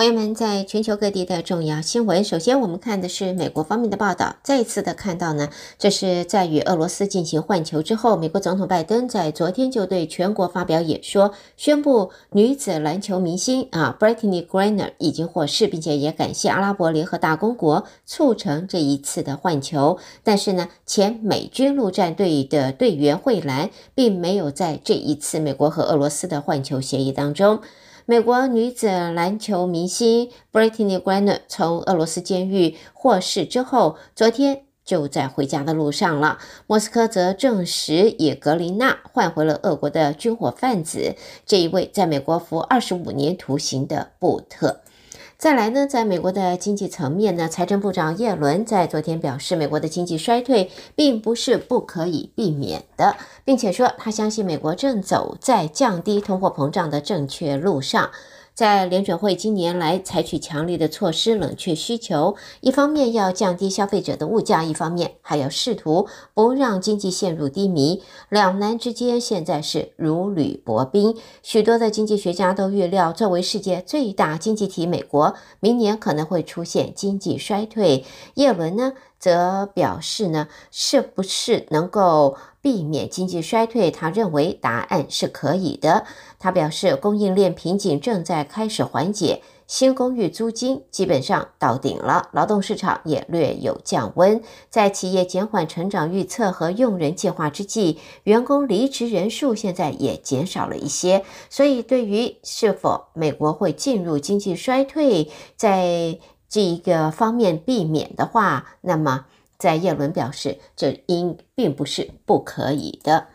朋友们，在全球各地的重要新闻，首先我们看的是美国方面的报道。再一次的看到呢，这是在与俄罗斯进行换球之后，美国总统拜登在昨天就对全国发表演说，宣布女子篮球明星啊，Brittany Griner 已经获释，并且也感谢阿拉伯联合大公国促成这一次的换球。但是呢，前美军陆战队的队员惠兰并没有在这一次美国和俄罗斯的换球协议当中。美国女子篮球明星 Brittany Griner 从俄罗斯监狱获释之后，昨天就在回家的路上了。莫斯科则证实以格林纳换回了俄国的军火贩子，这一位在美国服二十五年徒刑的布特。再来呢，在美国的经济层面呢，财政部长耶伦在昨天表示，美国的经济衰退并不是不可以避免的，并且说他相信美国正走在降低通货膨胀的正确路上。在联准会今年来采取强力的措施冷却需求，一方面要降低消费者的物价，一方面还要试图不让经济陷入低迷。两难之间现在是如履薄冰。许多的经济学家都预料，作为世界最大经济体，美国明年可能会出现经济衰退。叶伦呢，则表示呢，是不是能够避免经济衰退？他认为答案是可以的。他表示，供应链瓶颈正在开始缓解，新公寓租金基本上到顶了，劳动市场也略有降温。在企业减缓成长预测和用人计划之际，员工离职人数现在也减少了一些。所以，对于是否美国会进入经济衰退，在这一个方面避免的话，那么。在耶伦表示，这应并不是不可以的。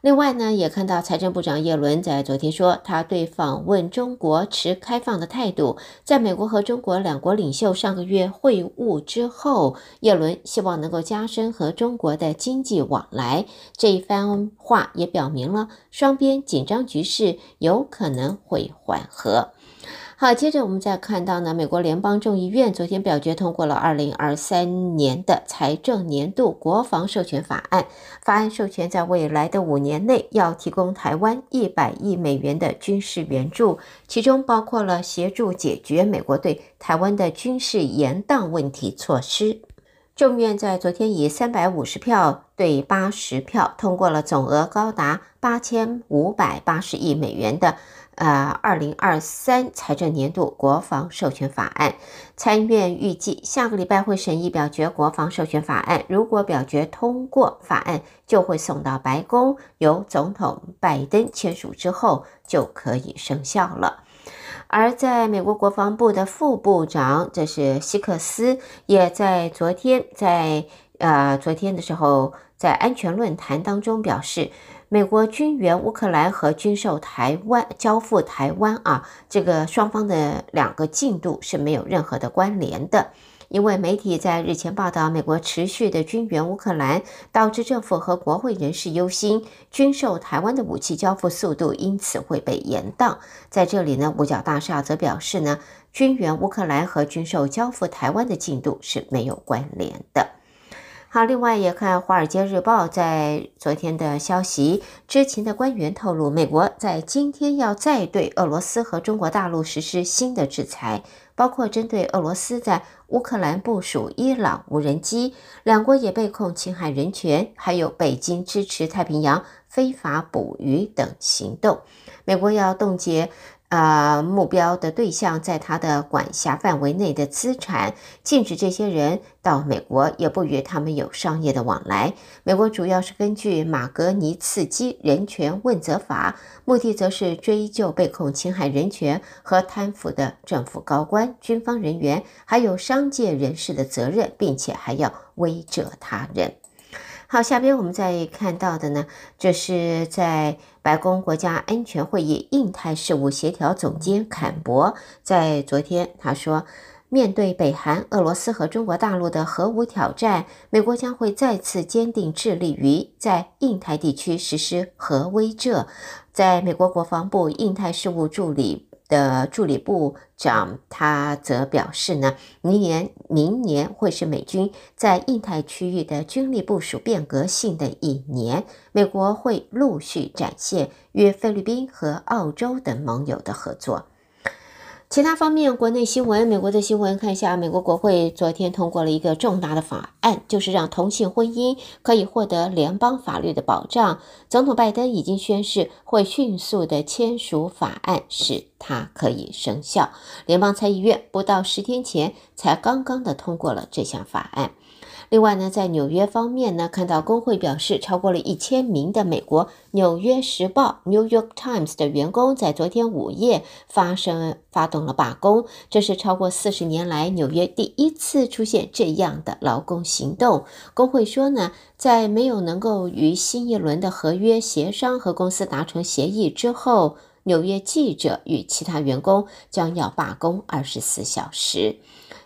另外呢，也看到财政部长耶伦在昨天说，他对访问中国持开放的态度。在美国和中国两国领袖上个月会晤之后，耶伦希望能够加深和中国的经济往来。这一番话也表明了双边紧张局势有可能会缓和。好，接着我们再看到呢，美国联邦众议院昨天表决通过了二零二三年的财政年度国防授权法案。法案授权在未来的五年内要提供台湾一百亿美元的军事援助，其中包括了协助解决美国对台湾的军事延宕问题措施。众院在昨天以三百五十票对八十票通过了总额高达八千五百八十亿美元的。呃，二零二三财政年度国防授权法案，参议院预计下个礼拜会审议表决国防授权法案。如果表决通过，法案就会送到白宫，由总统拜登签署之后就可以生效了。而在美国国防部的副部长，这是希克斯，也在昨天在呃昨天的时候，在安全论坛当中表示。美国军援乌克兰和军售台湾、交付台湾啊，这个双方的两个进度是没有任何的关联的。因为媒体在日前报道，美国持续的军援乌克兰，导致政府和国会人士忧心，军售台湾的武器交付速度因此会被延宕。在这里呢，五角大厦则表示呢，军援乌克兰和军售交付台湾的进度是没有关联的。好，另外也看《华尔街日报》在昨天的消息，知情的官员透露，美国在今天要再对俄罗斯和中国大陆实施新的制裁，包括针对俄罗斯在乌克兰部署伊朗无人机，两国也被控侵害人权，还有北京支持太平洋非法捕鱼等行动。美国要冻结。呃，目标的对象在他的管辖范围内的资产，禁止这些人到美国，也不与他们有商业的往来。美国主要是根据马格尼茨基人权问责法，目的则是追究被控侵害人权和贪腐的政府高官、军方人员，还有商界人士的责任，并且还要威慑他人。好，下边我们再看到的呢，这是在白宫国家安全会议印太事务协调总监坎伯在昨天他说，面对北韩、俄罗斯和中国大陆的核武挑战，美国将会再次坚定致力于在印太地区实施核威慑。在美国国防部印太事务助理。的助理部长，他则表示呢，明年明年会是美军在印太区域的军力部署变革性的一年，美国会陆续展现与菲律宾和澳洲等盟友的合作。其他方面，国内新闻，美国的新闻，看一下，美国国会昨天通过了一个重大的法案，就是让同性婚姻可以获得联邦法律的保障。总统拜登已经宣誓会迅速的签署法案，使它可以生效。联邦参议院不到十天前才刚刚的通过了这项法案。另外呢，在纽约方面呢，看到工会表示，超过了一千名的美国《纽约时报》（New York Times） 的员工在昨天午夜发生发动了罢工，这是超过四十年来纽约第一次出现这样的劳工行动。工会说呢，在没有能够与新一轮的合约协商和公司达成协议之后，纽约记者与其他员工将要罢工二十四小时。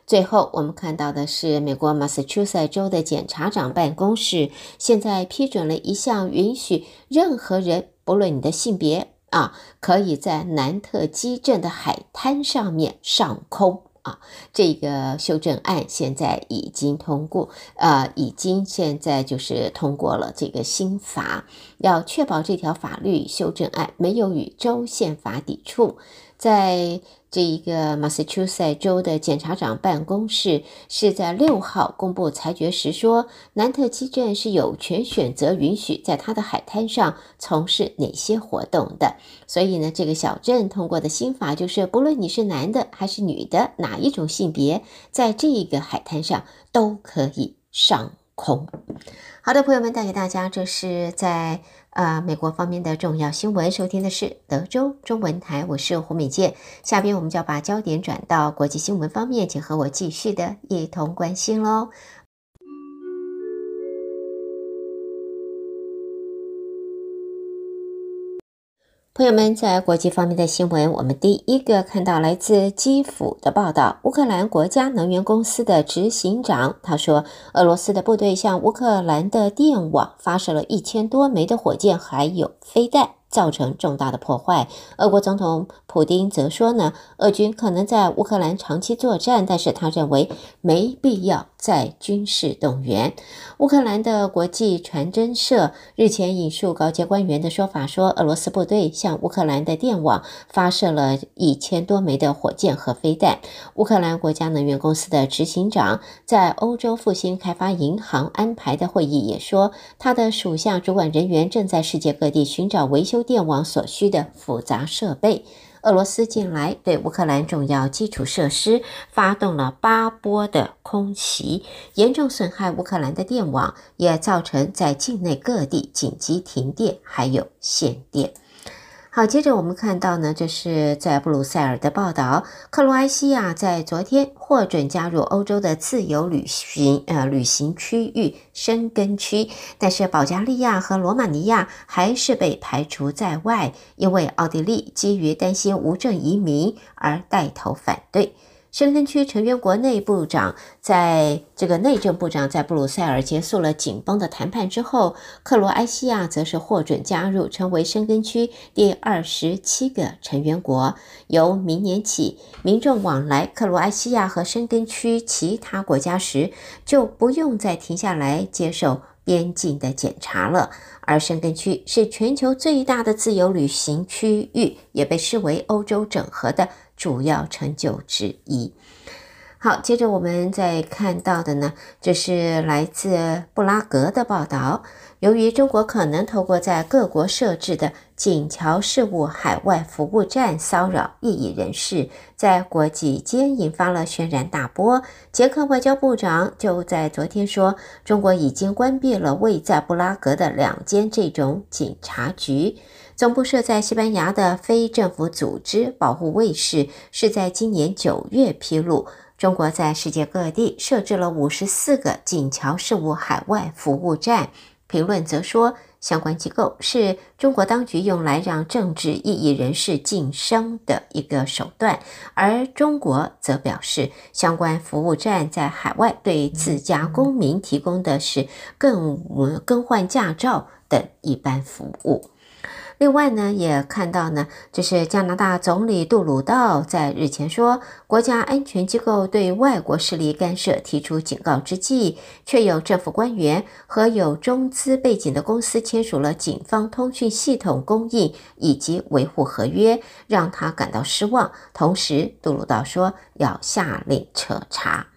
最后，我们看到的是美国马萨诸塞州的检察长办公室现在批准了一项允许任何人，不论你的性别啊，可以在南特基镇的海滩上面上空啊。这个修正案现在已经通过，呃，已经现在就是通过了这个新法，要确保这条法律修正案没有与州宪法抵触，在。这一个马萨诸塞州的检察长办公室是在六号公布裁决时说，南特基镇是有权选择允许在他的海滩上从事哪些活动的。所以呢，这个小镇通过的新法就是，不论你是男的还是女的，哪一种性别，在这个海滩上都可以上空。好的，朋友们，带给大家，这是在。呃，美国方面的重要新闻，收听的是德州中文台，我是胡美健。下边我们就要把焦点转到国际新闻方面，请和我继续的一同关心喽。朋友们，在国际方面的新闻，我们第一个看到来自基辅的报道。乌克兰国家能源公司的执行长他说，俄罗斯的部队向乌克兰的电网发射了一千多枚的火箭，还有飞弹。造成重大的破坏。俄国总统普丁则说呢，俄军可能在乌克兰长期作战，但是他认为没必要再军事动员。乌克兰的国际传真社日前引述高阶官员的说法说，俄罗斯部队向乌克兰的电网发射了一千多枚的火箭和飞弹。乌克兰国家能源公司的执行长在欧洲复兴开发银行安排的会议也说，他的属下主管人员正在世界各地寻找维修电网所需的复杂设备。俄罗斯近来对乌克兰重要基础设施发动了八波的空袭，严重损害乌克兰的电网，也造成在境内各地紧急停电，还有限电。好，接着我们看到呢，这是在布鲁塞尔的报道。克罗埃西亚在昨天获准加入欧洲的自由旅行呃旅行区域申根区，但是保加利亚和罗马尼亚还是被排除在外，因为奥地利基于担心无证移民而带头反对。申根区成员国内部长在这个内政部长在布鲁塞尔结束了紧绷的谈判之后，克罗埃西亚则是获准加入，成为申根区第二十七个成员国。由明年起，民众往来克罗埃西亚和申根区其他国家时，就不用再停下来接受边境的检查了。而申根区是全球最大的自由旅行区域，也被视为欧洲整合的。主要成就之一。好，接着我们再看到的呢，这是来自布拉格的报道。由于中国可能透过在各国设置的警桥事务海外服务站骚扰异议人士，在国际间引发了轩然大波。捷克外交部长就在昨天说，中国已经关闭了位在布拉格的两间这种警察局。总部设在西班牙的非政府组织保护卫士是在今年九月披露，中国在世界各地设置了五十四个锦桥事务海外服务站。评论则说，相关机构是中国当局用来让政治异议人士晋升的一个手段，而中国则表示，相关服务站在海外对自家公民提供的是更更换驾照等一般服务。另外呢，也看到呢，这是加拿大总理杜鲁道在日前说，国家安全机构对外国势力干涉提出警告之际，却有政府官员和有中资背景的公司签署了警方通讯系统供应以及维护合约，让他感到失望。同时，杜鲁道说要下令彻查。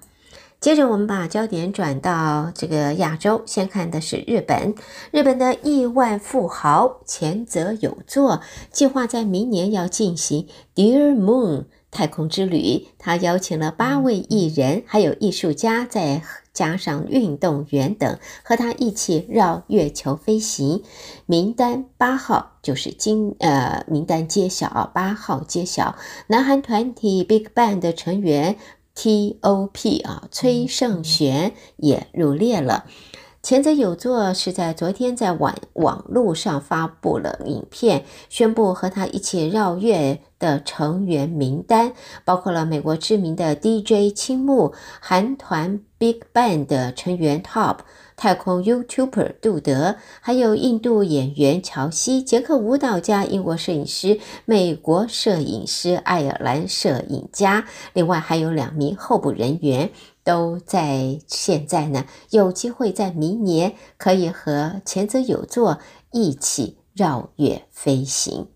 接着，我们把焦点转到这个亚洲，先看的是日本。日本的亿万富豪前泽友作计划在明年要进行 Dear Moon 太空之旅。他邀请了八位艺人，还有艺术家，再加上运动员等，和他一起绕月球飞行。名单八号就是今呃，名单揭晓，八号揭晓，南韩团体 BigBang 的成员。T.O.P. 啊，崔胜玄也入列了。前者有座是在昨天在网网络上发布了影片，宣布和他一起绕月的成员名单，包括了美国知名的 DJ 青木、韩团 BigBang 的成员 Top。太空 YouTuber 杜德，还有印度演员乔西、捷克舞蹈家、英国摄影师、美国摄影师、爱尔兰摄影家，另外还有两名候补人员，都在现在呢，有机会在明年可以和前泽友作一起绕月飞行。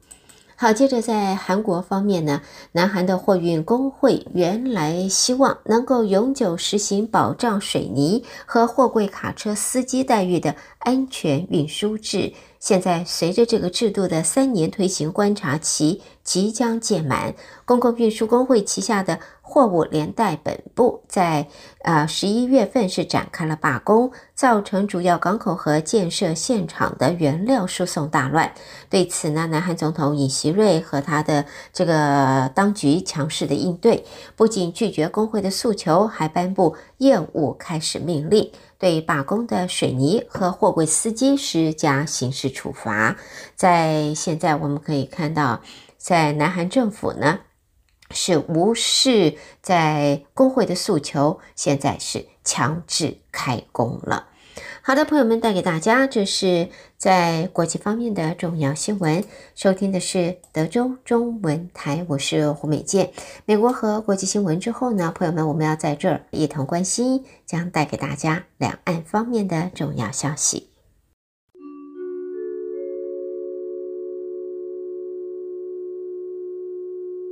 好，接着在韩国方面呢，南韩的货运工会原来希望能够永久实行保障水泥和货柜卡车司机待遇的安全运输制，现在随着这个制度的三年推行观察期即将届满，公共运输工会旗下的。货物连带本部在呃十一月份是展开了罢工，造成主要港口和建设现场的原料输送大乱。对此呢，南韩总统尹锡瑞和他的这个当局强势的应对，不仅拒绝工会的诉求，还颁布业务开始命令，对罢工的水泥和货柜司机施加刑事处罚。在现在我们可以看到，在南韩政府呢。是无视在工会的诉求，现在是强制开工了。好的，朋友们，带给大家这是在国际方面的重要新闻。收听的是德州中文台，我是胡美健。美国和国际新闻之后呢，朋友们，我们要在这儿一同关心，将带给大家两岸方面的重要消息。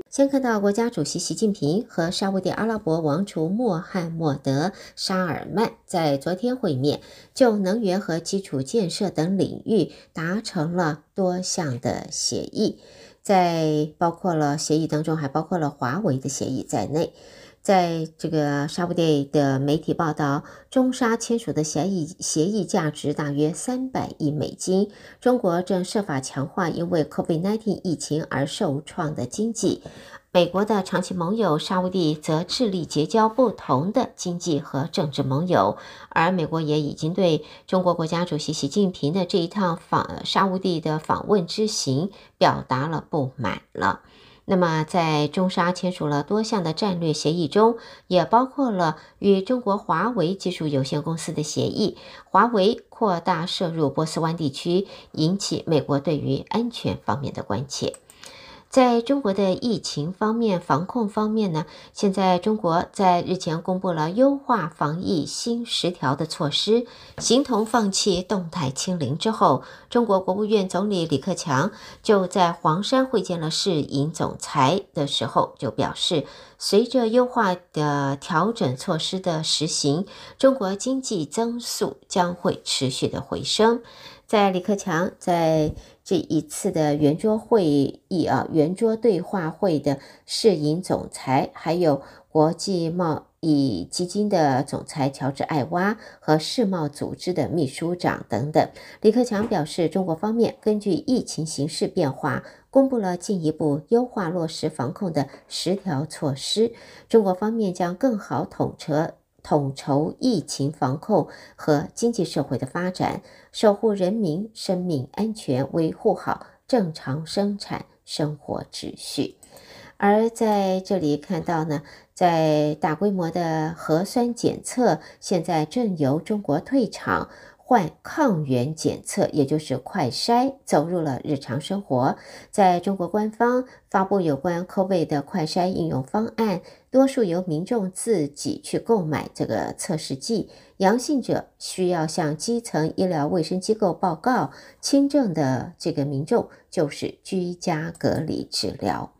先看到国家主席习近平和沙乌地阿拉伯王储穆罕默德·沙尔曼在昨天会面，就能源和基础建设等领域达成了多项的协议，在包括了协议当中，还包括了华为的协议在内。在这个沙乌地的媒体报道，中沙签署的协议协议价值大约三百亿美金。中国正设法强化因为 COVID-19 疫情而受创的经济。美国的长期盟友沙乌地则致力结交不同的经济和政治盟友，而美国也已经对中国国家主席习近平的这一趟访沙乌地的访问之行表达了不满了。那么，在中沙签署了多项的战略协议中，也包括了与中国华为技术有限公司的协议。华为扩大涉入波斯湾地区，引起美国对于安全方面的关切。在中国的疫情方面、防控方面呢，现在中国在日前公布了优化防疫新十条的措施，形同放弃动态清零之后，中国国务院总理李克强就在黄山会见了世银总裁的时候，就表示，随着优化的调整措施的实行，中国经济增速将会持续的回升。在李克强在这一次的圆桌会议啊，圆桌对话会的世银总裁，还有国际贸易基金的总裁乔治艾娃和世贸组织的秘书长等等。李克强表示，中国方面根据疫情形势变化，公布了进一步优化落实防控的十条措施。中国方面将更好统筹。统筹疫情防控和经济社会的发展，守护人民生命安全，维护好正常生产生活秩序。而在这里看到呢，在大规模的核酸检测现在正由中国退场，换抗原检测，也就是快筛，走入了日常生活。在中国官方发布有关 COVID 的快筛应用方案，多数由民众自己去购买这个测试剂，阳性者需要向基层医疗卫生机构报告，轻症的这个民众就是居家隔离治疗。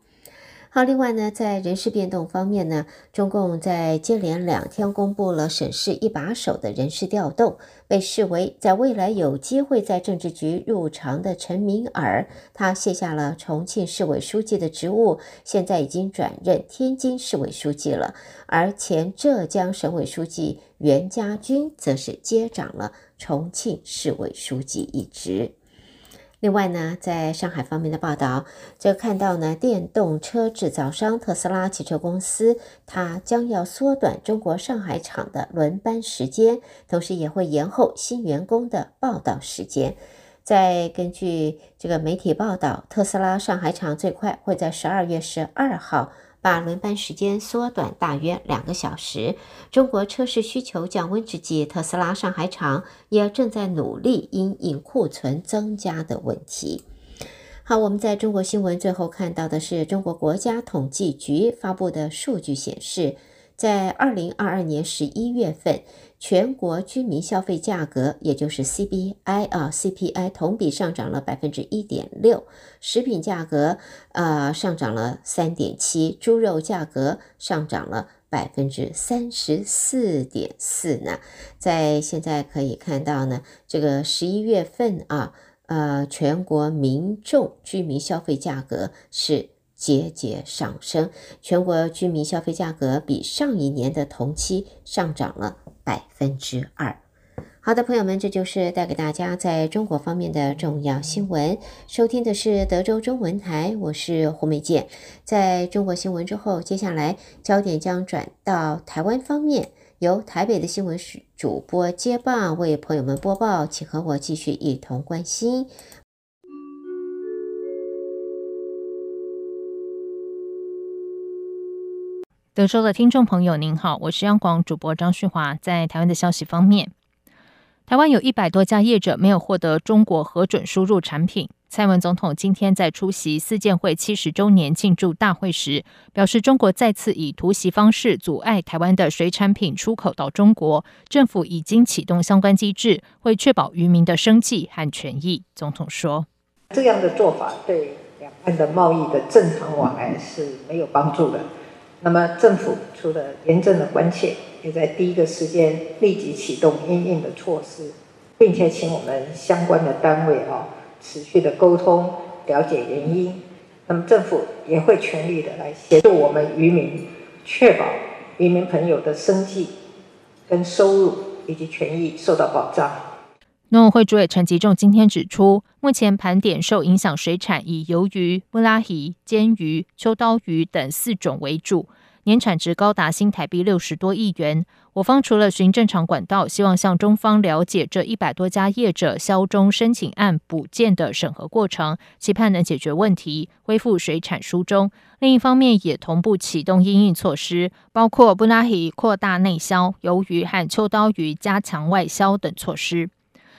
好，另外呢，在人事变动方面呢，中共在接连两天公布了省市一把手的人事调动，被视为在未来有机会在政治局入常的陈敏尔，他卸下了重庆市委书记的职务，现在已经转任天津市委书记了，而前浙江省委书记袁家军则是接掌了重庆市委书记一职。另外呢，在上海方面的报道，就看到呢，电动车制造商特斯拉汽车公司，它将要缩短中国上海厂的轮班时间，同时也会延后新员工的报道时间。再根据这个媒体报道，特斯拉上海厂最快会在十二月十二号。把轮班时间缩短大约两个小时。中国车市需求降温之际，特斯拉上海厂也正在努力因应库存增加的问题。好，我们在中国新闻最后看到的是中国国家统计局发布的数据显示。在二零二二年十一月份，全国居民消费价格，也就是 CPI 啊，CPI 同比上涨了百分之一点六，食品价格呃上涨了三点七，猪肉价格上涨了百分之三十四点四呢。在现在可以看到呢，这个十一月份啊，呃，全国民众居民消费价格是。节节上升，全国居民消费价格比上一年的同期上涨了百分之二。好的，朋友们，这就是带给大家在中国方面的重要新闻。收听的是德州中文台，我是胡美健。在中国新闻之后，接下来焦点将转到台湾方面，由台北的新闻主播接棒为朋友们播报，请和我继续一同关心。德州的听众朋友，您好，我是央广主播张旭华。在台湾的消息方面，台湾有一百多家业者没有获得中国核准输入产品。蔡文总统今天在出席四建会七十周年庆祝大会时，表示中国再次以突袭方式阻碍台湾的水产品出口到中国，政府已经启动相关机制，会确保渔民的生计和权益。总统说：“这样的做法对两岸的贸易的正常往来是没有帮助的。”那么政府除了严正的关切，也在第一个时间立即启动应应的措施，并且请我们相关的单位啊持续的沟通，了解原因。那么政府也会全力的来协助我们渔民，确保渔民朋友的生计跟收入以及权益受到保障。农委会主委陈吉仲今天指出，目前盘点受影响水产以鱿鱼、布拉鱼、煎鱼、秋刀鱼等四种为主，年产值高达新台币六十多亿元。我方除了循正常管道，希望向中方了解这一百多家业者销中申请案补件的审核过程，期盼能解决问题，恢复水产输中。另一方面，也同步启动应应措施，包括布拉鱼扩大内销、鱿鱼和秋刀鱼加强外销等措施。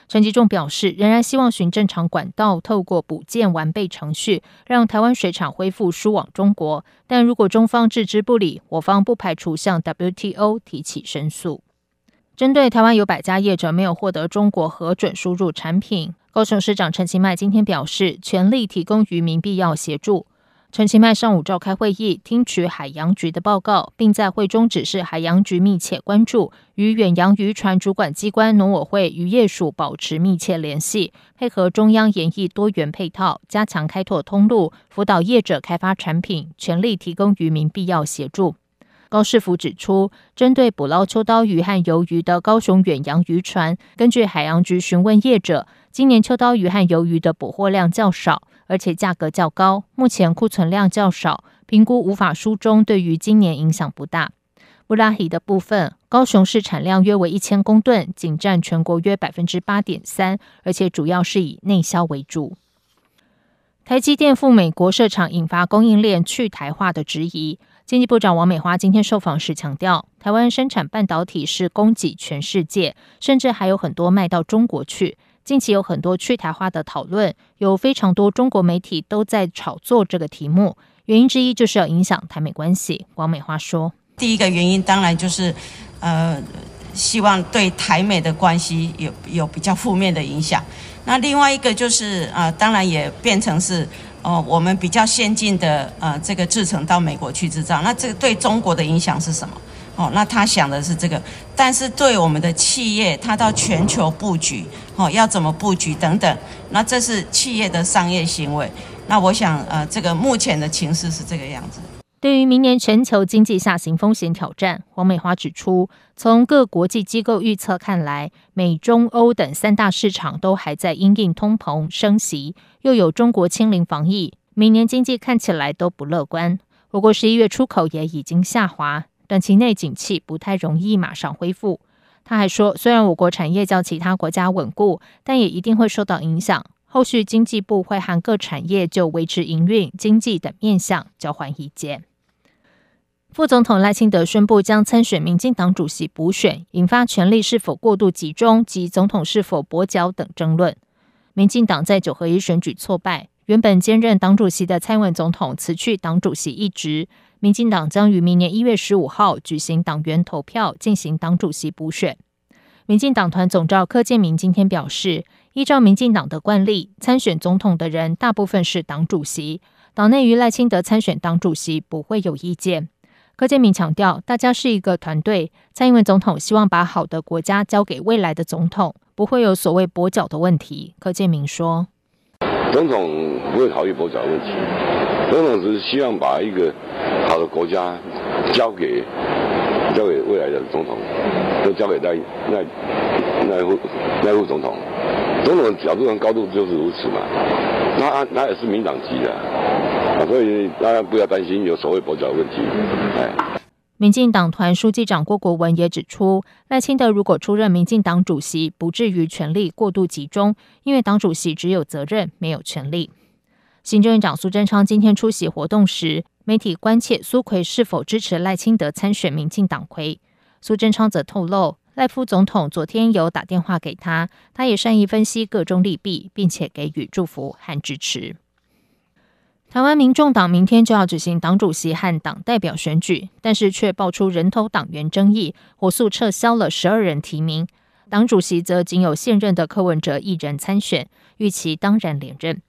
陈吉仲表示，仍然希望循正常管道，透过补件完备程序，让台湾水产恢复输往中国。但如果中方置之不理，我方不排除向 WTO 提起申诉。针对台湾有百家业者没有获得中国核准输入产品，高雄市长陈其迈今天表示，全力提供渔民必要协助。陈其迈上午召开会议，听取海洋局的报告，并在会中指示海洋局密切关注，与远洋渔船主管机关农委会渔业署保持密切联系，配合中央研议多元配套，加强开拓通路，辅导业者开发产品，全力提供渔民必要协助。高市府指出，针对捕捞秋刀鱼和鱿鱼的高雄远洋渔船，根据海洋局询问业者，今年秋刀鱼和鱿鱼的捕获量较少。而且价格较高，目前库存量较少，评估无法输中，对于今年影响不大。布拉鱼的部分，高雄市产量约为一千公吨，仅占全国约百分之八点三，而且主要是以内销为主。台积电赴美国设厂，引发供应链去台化的质疑。经济部长王美花今天受访时强调，台湾生产半导体是供给全世界，甚至还有很多卖到中国去。近期有很多去台化的讨论，有非常多中国媒体都在炒作这个题目。原因之一就是要影响台美关系。王美花说：“第一个原因当然就是，呃，希望对台美的关系有有比较负面的影响。那另外一个就是，啊、当然也变成是，哦、我们比较先进的，呃，这个制程到美国去制造。那这个对中国的影响是什么？哦，那他想的是这个，但是对我们的企业，他到全球布局，哦，要怎么布局等等，那这是企业的商业行为。”那我想，呃，这个目前的情势是这个样子。对于明年全球经济下行风险挑战，黄美花指出，从各国际机构预测看来，美、中、欧等三大市场都还在因应通膨升息，又有中国清零防疫，明年经济看起来都不乐观。不过十一月出口也已经下滑，短期内景气不太容易马上恢复。他还说，虽然我国产业较其他国家稳固，但也一定会受到影响。后续经济部会和各产业就维持营运、经济等面向交换意见。副总统赖清德宣布将参选民进党主席补选，引发权力是否过度集中及总统是否跛脚等争论。民进党在九合一选举挫败，原本兼任党主席的蔡文总统辞去党主席一职，民进党将于明年一月十五号举行党员投票，进行党主席补选。民进党团总召柯建铭今天表示，依照民进党的惯例，参选总统的人大部分是党主席，党内于赖清德参选党主席不会有意见。柯建铭强调，大家是一个团队，蔡英文总统希望把好的国家交给未来的总统，不会有所谓跛脚的问题。柯建铭说，总统不会考虑跛脚问题，总统只是希望把一个好的国家交给。交给未来的总统，都交给那那那副那副总统，总统的角度跟高度就是如此嘛。那他也是民党籍的，所以大家不要担心有所谓跛脚问题。民进党团书记长郭国文也指出，赖清德如果出任民进党主席，不至于权力过度集中，因为党主席只有责任，没有权力。行政院长苏贞昌今天出席活动时，媒体关切苏奎是否支持赖清德参选民进党魁。苏贞昌则透露，赖副总统昨天有打电话给他，他也善意分析各中利弊，并且给予祝福和支持。台湾民众党明天就要举行党主席和党代表选举，但是却爆出人头党员争议，火速撤销了十二人提名。党主席则仅有现任的柯文哲一人参选，预期当然连任。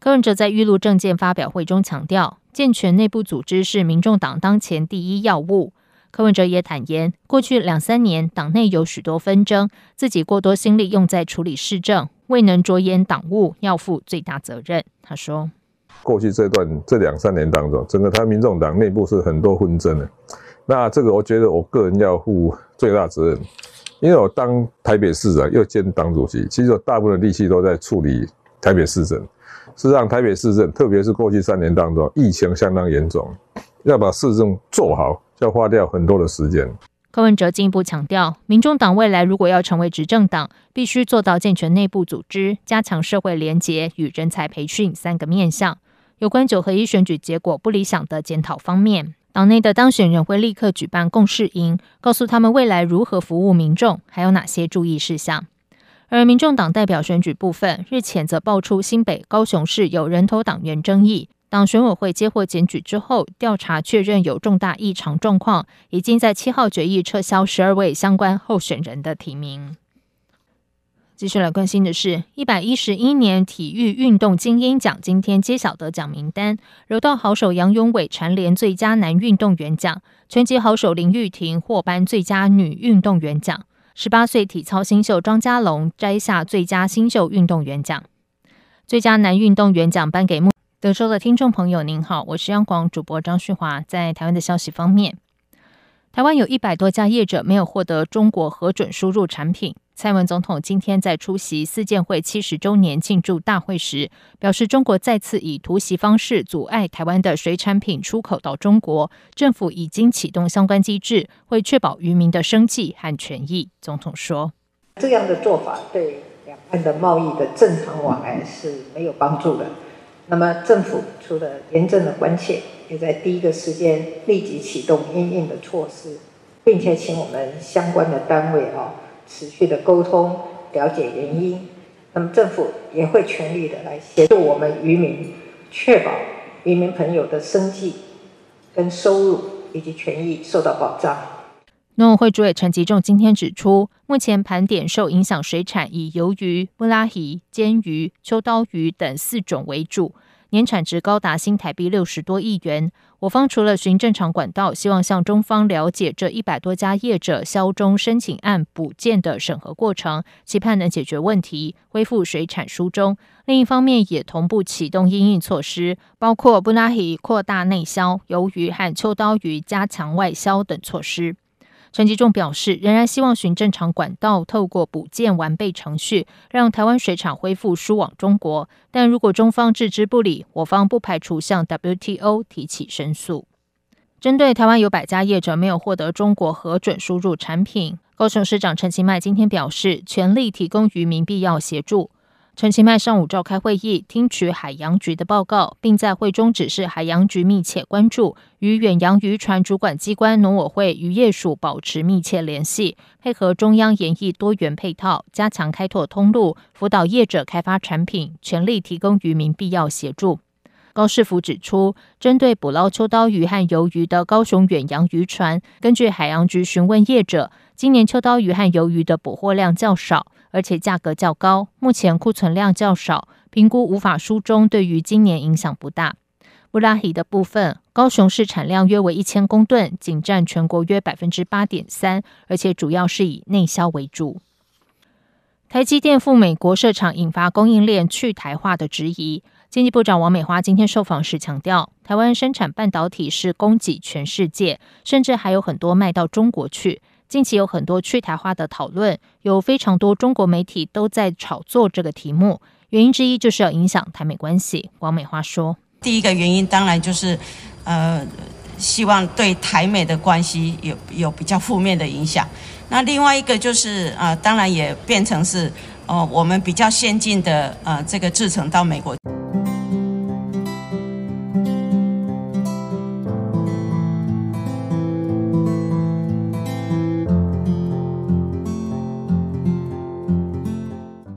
柯文哲在预录政见发表会中强调，健全内部组织是民众党当前第一要务。柯文哲也坦言，过去两三年党内有许多纷争，自己过多心力用在处理市政，未能着眼党务，要负最大责任。他说：“过去这段这两三年当中，整个台湾民众党内部是很多纷争的。那这个我觉得我个人要负最大责任，因为我当台北市长又兼党主席，其实我大部分力气都在处理台北市政。”事实上，台北市政，特别是过去三年当中，疫情相当严重，要把市政做好，要花掉很多的时间。柯文哲进一步强调，民众党未来如果要成为执政党，必须做到健全内部组织、加强社会连结与人才培训三个面向。有关九合一选举结果不理想的检讨方面，党内的当选人会立刻举办共事营，告诉他们未来如何服务民众，还有哪些注意事项。而民众党代表选举部分，日前则爆出新北、高雄市有人头党员争议，党选委会接获检举之后，调查确认有重大异常状况，已经在七号决议撤销十二位相关候选人的提名。继续来关心的是，一百一十一年体育运动精英奖今天揭晓得奖名单，柔道好手杨勇伟蝉联最佳男运动员奖，拳击好手林玉婷获颁最佳女运动员奖。十八岁体操新秀庄家龙摘下最佳新秀运动员奖，最佳男运动员奖颁给德州的听众朋友。您好，我是央广主播张旭华。在台湾的消息方面，台湾有一百多家业者没有获得中国核准输入产品。蔡文总统今天在出席四建会七十周年庆祝大会时，表示中国再次以突袭方式阻碍台湾的水产品出口到中国，政府已经启动相关机制，会确保渔民的生计和权益。总统说：“这样的做法对两岸的贸易的正常往来是没有帮助的。那么政府除了严正的关切，也在第一个时间立即启动应应的措施，并且请我们相关的单位啊持续的沟通，了解原因。那么政府也会全力的来协助我们渔民，确保渔民朋友的生计跟收入以及权益受到保障。农委会主委陈吉仲今天指出，目前盘点受影响水产以鱿鱼、布拉鱼、煎鱼、秋刀鱼等四种为主。年产值高达新台币六十多亿元。我方除了循正常管道，希望向中方了解这一百多家业者销中申请案补件的审核过程，期盼能解决问题，恢复水产输中。另一方面，也同步启动应应措施，包括布拉黑扩大内销、鱿鱼和秋刀鱼加强外销等措施。陈吉仲表示，仍然希望循正常管道，透过补建完备程序，让台湾水厂恢复输往中国。但如果中方置之不理，我方不排除向 WTO 提起申诉。针对台湾有百家业者没有获得中国核准输入产品，高雄市长陈其迈今天表示，全力提供渔民必要协助。陈其迈上午召开会议，听取海洋局的报告，并在会中指示海洋局密切关注，与远洋渔船主管机关农委会渔业署保持密切联系，配合中央研议多元配套，加强开拓通路，辅导业者开发产品，全力提供渔民必要协助。高市府指出，针对捕捞秋刀鱼和鱿鱼的高雄远洋渔船，根据海洋局询问业者，今年秋刀鱼和鱿鱼的捕获量较少。而且价格较高，目前库存量较少，评估无法输中，对于今年影响不大。布拉鱼的部分，高雄市产量约为一千公吨，仅占全国约百分之八点三，而且主要是以内销为主。台积电赴美国设厂，引发供应链去台化的质疑。经济部长王美花今天受访时强调，台湾生产半导体是供给全世界，甚至还有很多卖到中国去。近期有很多去台化的讨论，有非常多中国媒体都在炒作这个题目。原因之一就是要影响台美关系。王美花说：“第一个原因当然就是，呃，希望对台美的关系有有比较负面的影响。那另外一个就是，呃，当然也变成是，哦、呃，我们比较先进的呃这个制程到美国